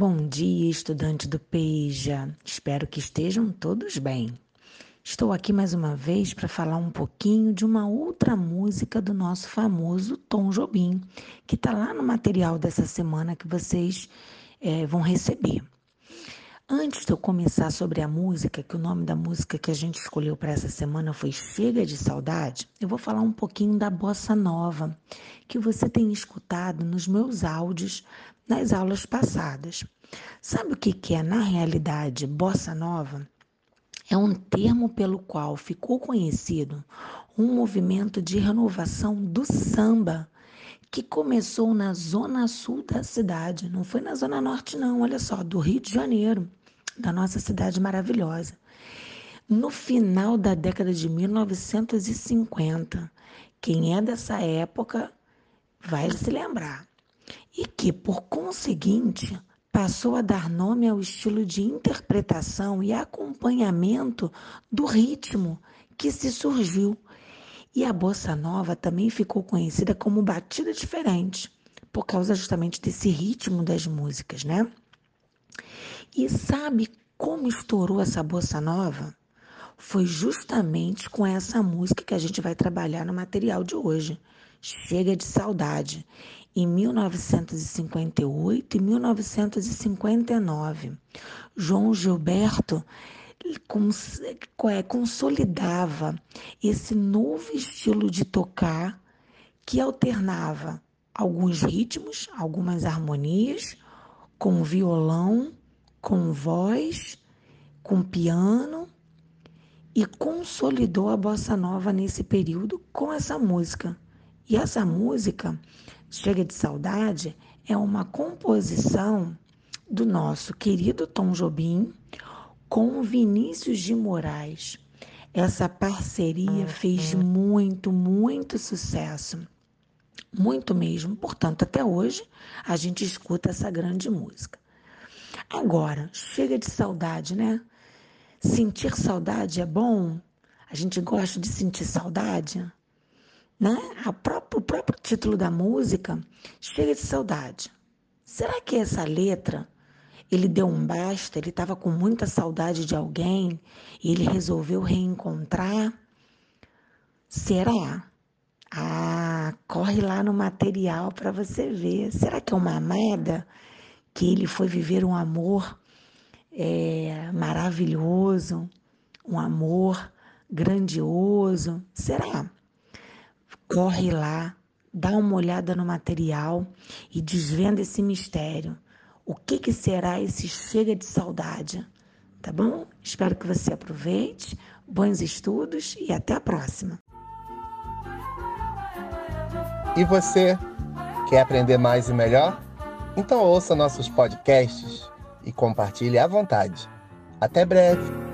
Bom dia, estudante do Peja. Espero que estejam todos bem. Estou aqui mais uma vez para falar um pouquinho de uma outra música do nosso famoso Tom Jobim, que está lá no material dessa semana que vocês é, vão receber. Antes de eu começar sobre a música, que o nome da música que a gente escolheu para essa semana foi Chega de Saudade, eu vou falar um pouquinho da bossa nova, que você tem escutado nos meus áudios nas aulas passadas. Sabe o que, é, na realidade, bossa nova? É um termo pelo qual ficou conhecido um movimento de renovação do samba que começou na zona sul da cidade, não foi na zona norte não, olha só, do Rio de Janeiro da nossa cidade maravilhosa. No final da década de 1950, quem é dessa época vai se lembrar. E que, por conseguinte, passou a dar nome ao estilo de interpretação e acompanhamento do ritmo que se surgiu. E a bossa nova também ficou conhecida como batida diferente, por causa justamente desse ritmo das músicas, né? E sabe como estourou essa bossa nova? Foi justamente com essa música que a gente vai trabalhar no material de hoje. Chega de Saudade, em 1958 e 1959. João Gilberto é, consolidava esse novo estilo de tocar que alternava alguns ritmos, algumas harmonias, com violão com voz, com piano e consolidou a bossa nova nesse período com essa música. E essa música, Chega de Saudade, é uma composição do nosso querido Tom Jobim com Vinícius de Moraes. Essa parceria fez muito, muito sucesso. Muito mesmo. Portanto, até hoje a gente escuta essa grande música. Agora, chega de saudade, né? Sentir saudade é bom? A gente gosta de sentir saudade? Né? O próprio título da música, Chega de Saudade. Será que essa letra, ele deu um basta, ele estava com muita saudade de alguém e ele resolveu reencontrar? Será? Ah, corre lá no material para você ver. Será que é uma amada? Que ele foi viver um amor é, maravilhoso, um amor grandioso. Será? Corre lá, dá uma olhada no material e desvenda esse mistério. O que, que será esse chega de saudade? Tá bom? Espero que você aproveite. Bons estudos e até a próxima. E você, quer aprender mais e melhor? Então ouça nossos podcasts e compartilhe à vontade. Até breve!